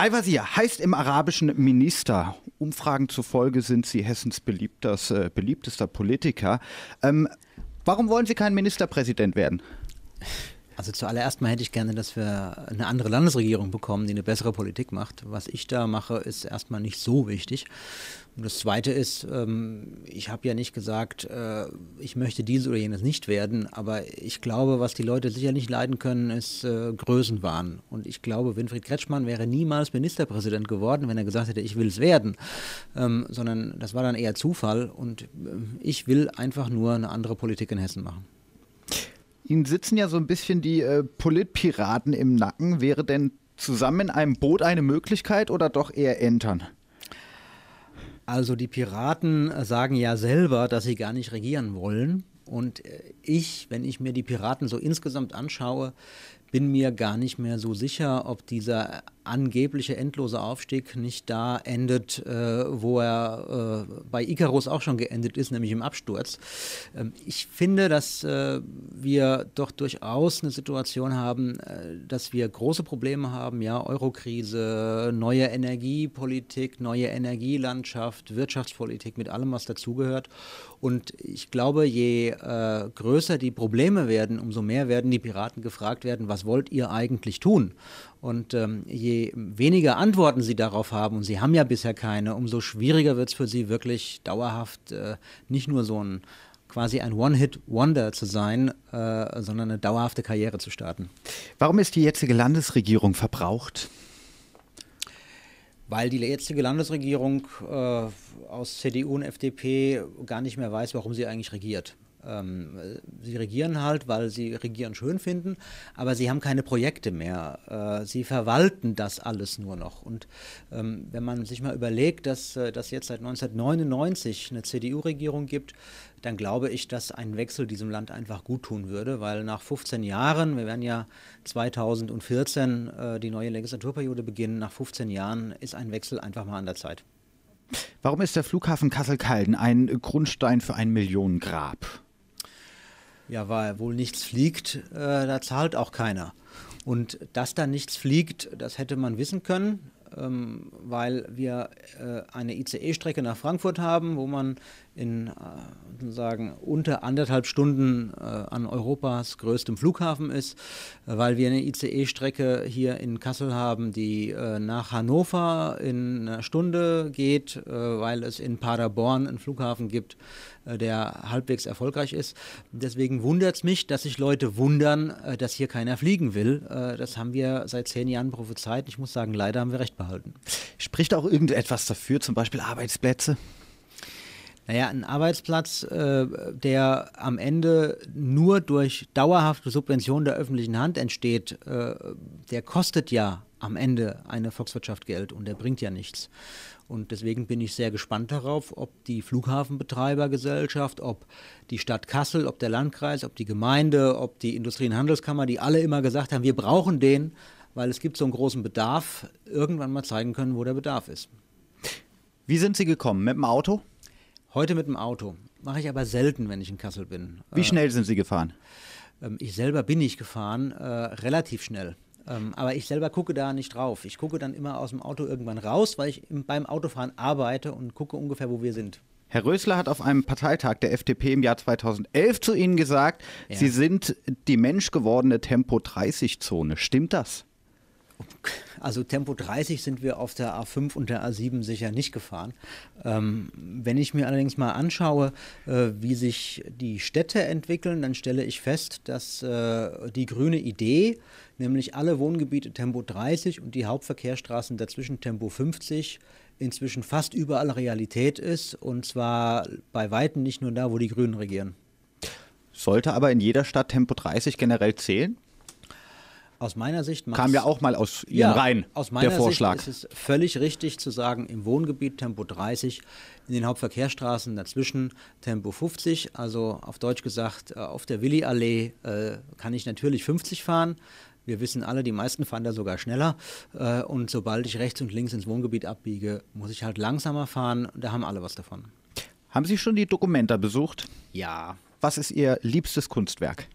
Al-Wazir heißt im Arabischen Minister. Umfragen zufolge sind Sie Hessens äh, beliebtester Politiker. Ähm, warum wollen Sie kein Ministerpräsident werden? Also zuallererst mal hätte ich gerne, dass wir eine andere Landesregierung bekommen, die eine bessere Politik macht. Was ich da mache, ist erstmal nicht so wichtig. Und das Zweite ist, ähm, ich habe ja nicht gesagt, äh, ich möchte dieses oder jenes nicht werden, aber ich glaube, was die Leute sicher nicht leiden können, ist äh, Größenwahn. Und ich glaube, Winfried Kretschmann wäre niemals Ministerpräsident geworden, wenn er gesagt hätte, ich will es werden, ähm, sondern das war dann eher Zufall. Und äh, ich will einfach nur eine andere Politik in Hessen machen. Ihnen sitzen ja so ein bisschen die äh, Politpiraten im Nacken. Wäre denn zusammen in einem Boot eine Möglichkeit oder doch eher entern? Also die Piraten sagen ja selber, dass sie gar nicht regieren wollen. Und äh, ich, wenn ich mir die Piraten so insgesamt anschaue, bin mir gar nicht mehr so sicher, ob dieser angebliche endlose Aufstieg nicht da endet, äh, wo er äh, bei Icarus auch schon geendet ist, nämlich im Absturz. Ähm, ich finde, dass äh, wir doch durchaus eine Situation haben, äh, dass wir große Probleme haben, ja, Eurokrise, neue Energiepolitik, neue Energielandschaft, Wirtschaftspolitik mit allem, was dazugehört. Und ich glaube, je äh, größer die Probleme werden, umso mehr werden die Piraten gefragt werden, was wollt ihr eigentlich tun? Und ähm, je weniger Antworten sie darauf haben, und sie haben ja bisher keine, umso schwieriger wird es für sie wirklich dauerhaft äh, nicht nur so ein quasi ein One-Hit-Wonder zu sein, äh, sondern eine dauerhafte Karriere zu starten. Warum ist die jetzige Landesregierung verbraucht? Weil die jetzige Landesregierung äh, aus CDU und FDP gar nicht mehr weiß, warum sie eigentlich regiert. Ähm, sie regieren halt, weil sie regieren schön finden, aber sie haben keine Projekte mehr. Äh, sie verwalten das alles nur noch. Und ähm, wenn man sich mal überlegt, dass äh, das jetzt seit 1999 eine CDU-Regierung gibt, dann glaube ich, dass ein Wechsel diesem Land einfach gut tun würde, weil nach 15 Jahren, wir werden ja 2014 äh, die neue Legislaturperiode beginnen, nach 15 Jahren ist ein Wechsel einfach mal an der Zeit. Warum ist der Flughafen Kassel-Calden ein Grundstein für ein Millionengrab? Ja, weil wohl nichts fliegt, äh, da zahlt auch keiner. Und dass da nichts fliegt, das hätte man wissen können, ähm, weil wir äh, eine ICE-Strecke nach Frankfurt haben, wo man in äh, sagen, unter anderthalb Stunden äh, an Europas größtem Flughafen ist, äh, weil wir eine ICE-Strecke hier in Kassel haben, die äh, nach Hannover in einer Stunde geht, äh, weil es in Paderborn einen Flughafen gibt, der halbwegs erfolgreich ist. Deswegen wundert es mich, dass sich Leute wundern, dass hier keiner fliegen will. das haben wir seit zehn Jahren prophezeit. Ich muss sagen, leider haben wir recht behalten. Spricht auch irgendetwas dafür, zum Beispiel Arbeitsplätze? Naja, ein Arbeitsplatz, äh, der am Ende nur durch dauerhafte Subvention der öffentlichen Hand entsteht, äh, der kostet ja am Ende eine Volkswirtschaft Geld und der bringt ja nichts. Und deswegen bin ich sehr gespannt darauf, ob die Flughafenbetreibergesellschaft, ob die Stadt Kassel, ob der Landkreis, ob die Gemeinde, ob die Industrie- und Handelskammer, die alle immer gesagt haben, wir brauchen den, weil es gibt so einen großen Bedarf, irgendwann mal zeigen können, wo der Bedarf ist. Wie sind Sie gekommen? Mit dem Auto? Heute mit dem Auto. Mache ich aber selten, wenn ich in Kassel bin. Wie schnell sind Sie gefahren? Ähm, ich selber bin nicht gefahren, äh, relativ schnell. Ähm, aber ich selber gucke da nicht drauf. Ich gucke dann immer aus dem Auto irgendwann raus, weil ich beim Autofahren arbeite und gucke ungefähr, wo wir sind. Herr Rösler hat auf einem Parteitag der FDP im Jahr 2011 zu Ihnen gesagt, ja. Sie sind die menschgewordene Tempo-30-Zone. Stimmt das? Also Tempo 30 sind wir auf der A5 und der A7 sicher nicht gefahren. Ähm, wenn ich mir allerdings mal anschaue, äh, wie sich die Städte entwickeln, dann stelle ich fest, dass äh, die grüne Idee, nämlich alle Wohngebiete Tempo 30 und die Hauptverkehrsstraßen dazwischen Tempo 50, inzwischen fast überall Realität ist und zwar bei Weitem nicht nur da, wo die Grünen regieren. Sollte aber in jeder Stadt Tempo 30 generell zählen? Aus meiner Sicht kam ja auch mal aus Ihren ja, Reihen aus meiner der Vorschlag. Sicht ist es völlig richtig zu sagen, im Wohngebiet Tempo 30, in den Hauptverkehrsstraßen dazwischen Tempo 50. Also auf Deutsch gesagt, äh, auf der Willi-Allee äh, kann ich natürlich 50 fahren. Wir wissen alle, die meisten fahren da sogar schneller. Äh, und sobald ich rechts und links ins Wohngebiet abbiege, muss ich halt langsamer fahren. Da haben alle was davon. Haben Sie schon die Dokumenta besucht? Ja. Was ist Ihr liebstes Kunstwerk?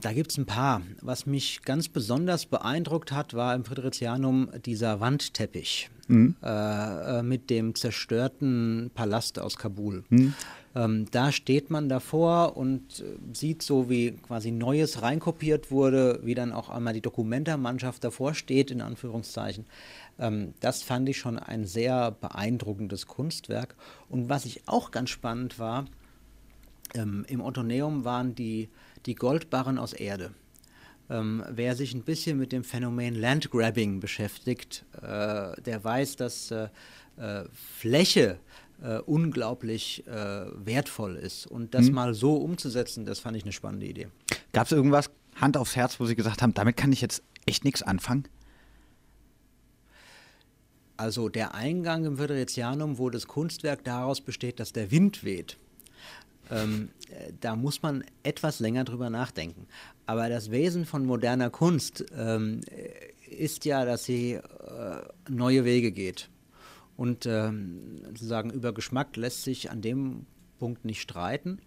Da gibt es ein paar. Was mich ganz besonders beeindruckt hat, war im Fridericianum dieser Wandteppich mhm. äh, mit dem zerstörten Palast aus Kabul. Mhm. Ähm, da steht man davor und äh, sieht so, wie quasi Neues reinkopiert wurde, wie dann auch einmal die Dokumentarmannschaft davor steht, in Anführungszeichen. Ähm, das fand ich schon ein sehr beeindruckendes Kunstwerk. Und was ich auch ganz spannend war, ähm, im Ottoneum waren die, die Goldbarren aus Erde. Ähm, wer sich ein bisschen mit dem Phänomen Landgrabbing beschäftigt, äh, der weiß, dass äh, äh, Fläche äh, unglaublich äh, wertvoll ist. Und das mhm. mal so umzusetzen, das fand ich eine spannende Idee. Gab es irgendwas, Hand aufs Herz, wo Sie gesagt haben, damit kann ich jetzt echt nichts anfangen? Also der Eingang im Föderatianum, wo das Kunstwerk daraus besteht, dass der Wind weht. Ähm, äh, da muss man etwas länger drüber nachdenken. Aber das Wesen von moderner Kunst ähm, ist ja, dass sie äh, neue Wege geht. Und ähm, sozusagen über Geschmack lässt sich an dem Punkt nicht streiten.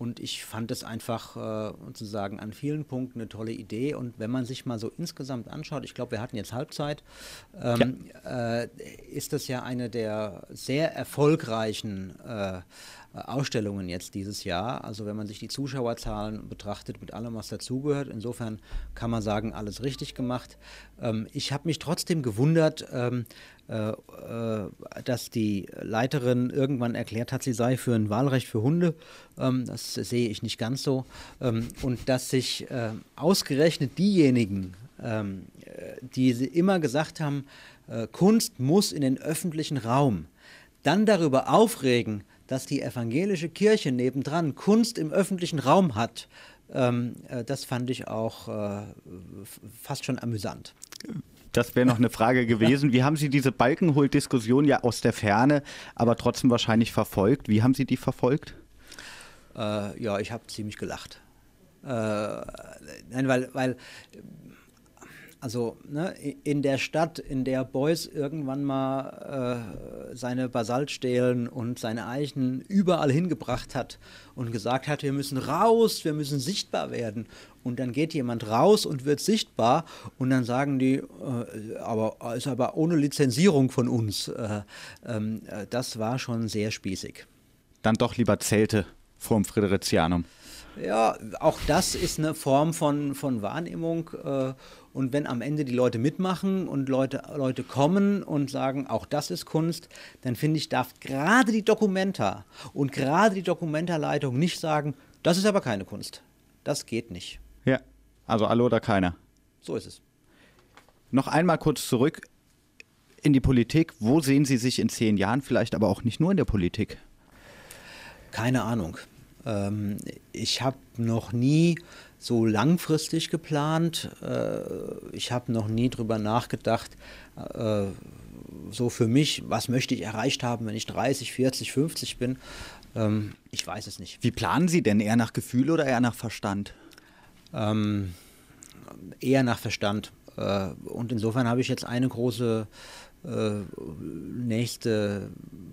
Und ich fand es einfach äh, sozusagen an vielen Punkten eine tolle Idee. Und wenn man sich mal so insgesamt anschaut, ich glaube, wir hatten jetzt Halbzeit, ähm, ja. äh, ist das ja eine der sehr erfolgreichen äh, Ausstellungen jetzt dieses Jahr. Also wenn man sich die Zuschauerzahlen betrachtet mit allem, was dazugehört, insofern kann man sagen, alles richtig gemacht. Ähm, ich habe mich trotzdem gewundert, ähm, äh, äh, dass die Leiterin irgendwann erklärt hat, sie sei für ein Wahlrecht für Hunde. Ähm, das sehe ich nicht ganz so. Ähm, und dass sich äh, ausgerechnet diejenigen, ähm, äh, die immer gesagt haben, äh, Kunst muss in den öffentlichen Raum, dann darüber aufregen, dass die evangelische Kirche nebendran Kunst im öffentlichen Raum hat, ähm, äh, das fand ich auch äh, fast schon amüsant. Das wäre noch eine Frage gewesen. Wie haben Sie diese Balkenhol-Diskussion ja aus der Ferne, aber trotzdem wahrscheinlich verfolgt? Wie haben Sie die verfolgt? Äh, ja, ich habe ziemlich gelacht. Äh, nein, weil, weil also ne, in der Stadt, in der Beuys irgendwann mal äh, seine Basaltstelen und seine Eichen überall hingebracht hat und gesagt hat, wir müssen raus, wir müssen sichtbar werden. Und dann geht jemand raus und wird sichtbar und dann sagen die, äh, aber ist aber ohne Lizenzierung von uns. Äh, ähm, äh, das war schon sehr spießig. Dann doch lieber Zelte vorm Friderizianum. Ja, auch das ist eine Form von, von Wahrnehmung. Äh, und wenn am Ende die Leute mitmachen und Leute, Leute kommen und sagen, auch das ist Kunst, dann finde ich, darf gerade die Dokumenta und gerade die Dokumentarleitung nicht sagen, das ist aber keine Kunst. Das geht nicht. Ja, also alle oder keiner. So ist es. Noch einmal kurz zurück in die Politik. Wo sehen Sie sich in zehn Jahren, vielleicht aber auch nicht nur in der Politik? Keine Ahnung. Ähm, ich habe noch nie so langfristig geplant. Äh, ich habe noch nie drüber nachgedacht, äh, so für mich, was möchte ich erreicht haben, wenn ich 30, 40, 50 bin. Ähm, ich weiß es nicht. Wie planen Sie denn? Eher nach Gefühl oder eher nach Verstand? Ähm, eher nach Verstand. Äh, und insofern habe ich jetzt eine große nächste,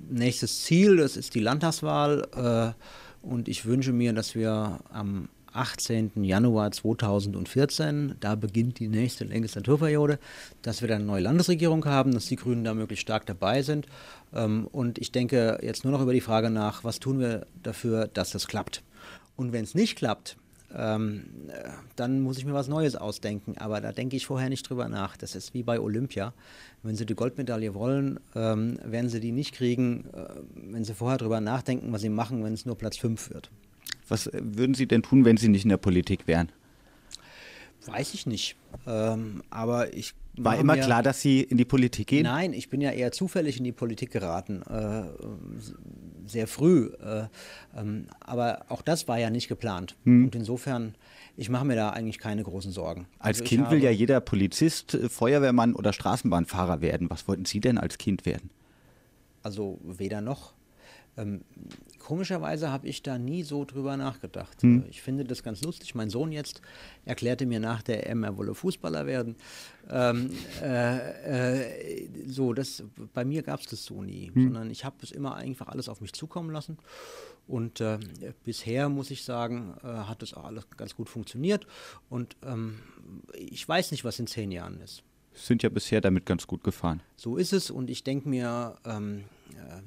nächstes Ziel, das ist die Landtagswahl. Und ich wünsche mir, dass wir am 18. Januar 2014. Da beginnt die nächste Legislaturperiode, dass wir dann eine neue Landesregierung haben, dass die Grünen da möglichst stark dabei sind. Ähm, und ich denke jetzt nur noch über die Frage nach, was tun wir dafür, dass das klappt. Und wenn es nicht klappt, ähm, dann muss ich mir was Neues ausdenken. Aber da denke ich vorher nicht drüber nach. Das ist wie bei Olympia. Wenn Sie die Goldmedaille wollen, ähm, werden Sie die nicht kriegen, äh, wenn Sie vorher drüber nachdenken, was Sie machen, wenn es nur Platz 5 wird. Was würden Sie denn tun, wenn Sie nicht in der Politik wären? Weiß ich nicht. Ähm, aber ich war immer klar, dass Sie in die Politik gehen? Nein, ich bin ja eher zufällig in die Politik geraten, äh, sehr früh. Äh, ähm, aber auch das war ja nicht geplant. Hm. Und insofern, ich mache mir da eigentlich keine großen Sorgen. Als also Kind will ja jeder Polizist, äh, Feuerwehrmann oder Straßenbahnfahrer werden. Was wollten Sie denn als Kind werden? Also weder noch. Ähm, komischerweise habe ich da nie so drüber nachgedacht. Hm. Ich finde das ganz lustig. Mein Sohn jetzt erklärte mir nach der EM, er wolle Fußballer werden. Ähm, äh, äh, so, das, bei mir gab es das so nie, hm. sondern ich habe es immer einfach alles auf mich zukommen lassen. Und äh, bisher muss ich sagen, äh, hat das auch alles ganz gut funktioniert. Und ähm, ich weiß nicht, was in zehn Jahren ist sind ja bisher damit ganz gut gefahren. So ist es und ich denke mir, ähm,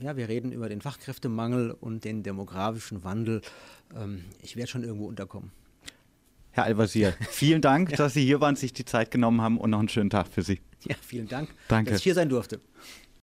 ja, wir reden über den Fachkräftemangel und den demografischen Wandel. Ähm, ich werde schon irgendwo unterkommen. Herr Al-Wazir, vielen Dank, ja. dass Sie hier waren, sich die Zeit genommen haben und noch einen schönen Tag für Sie. Ja, vielen Dank, Danke. dass ich hier sein durfte.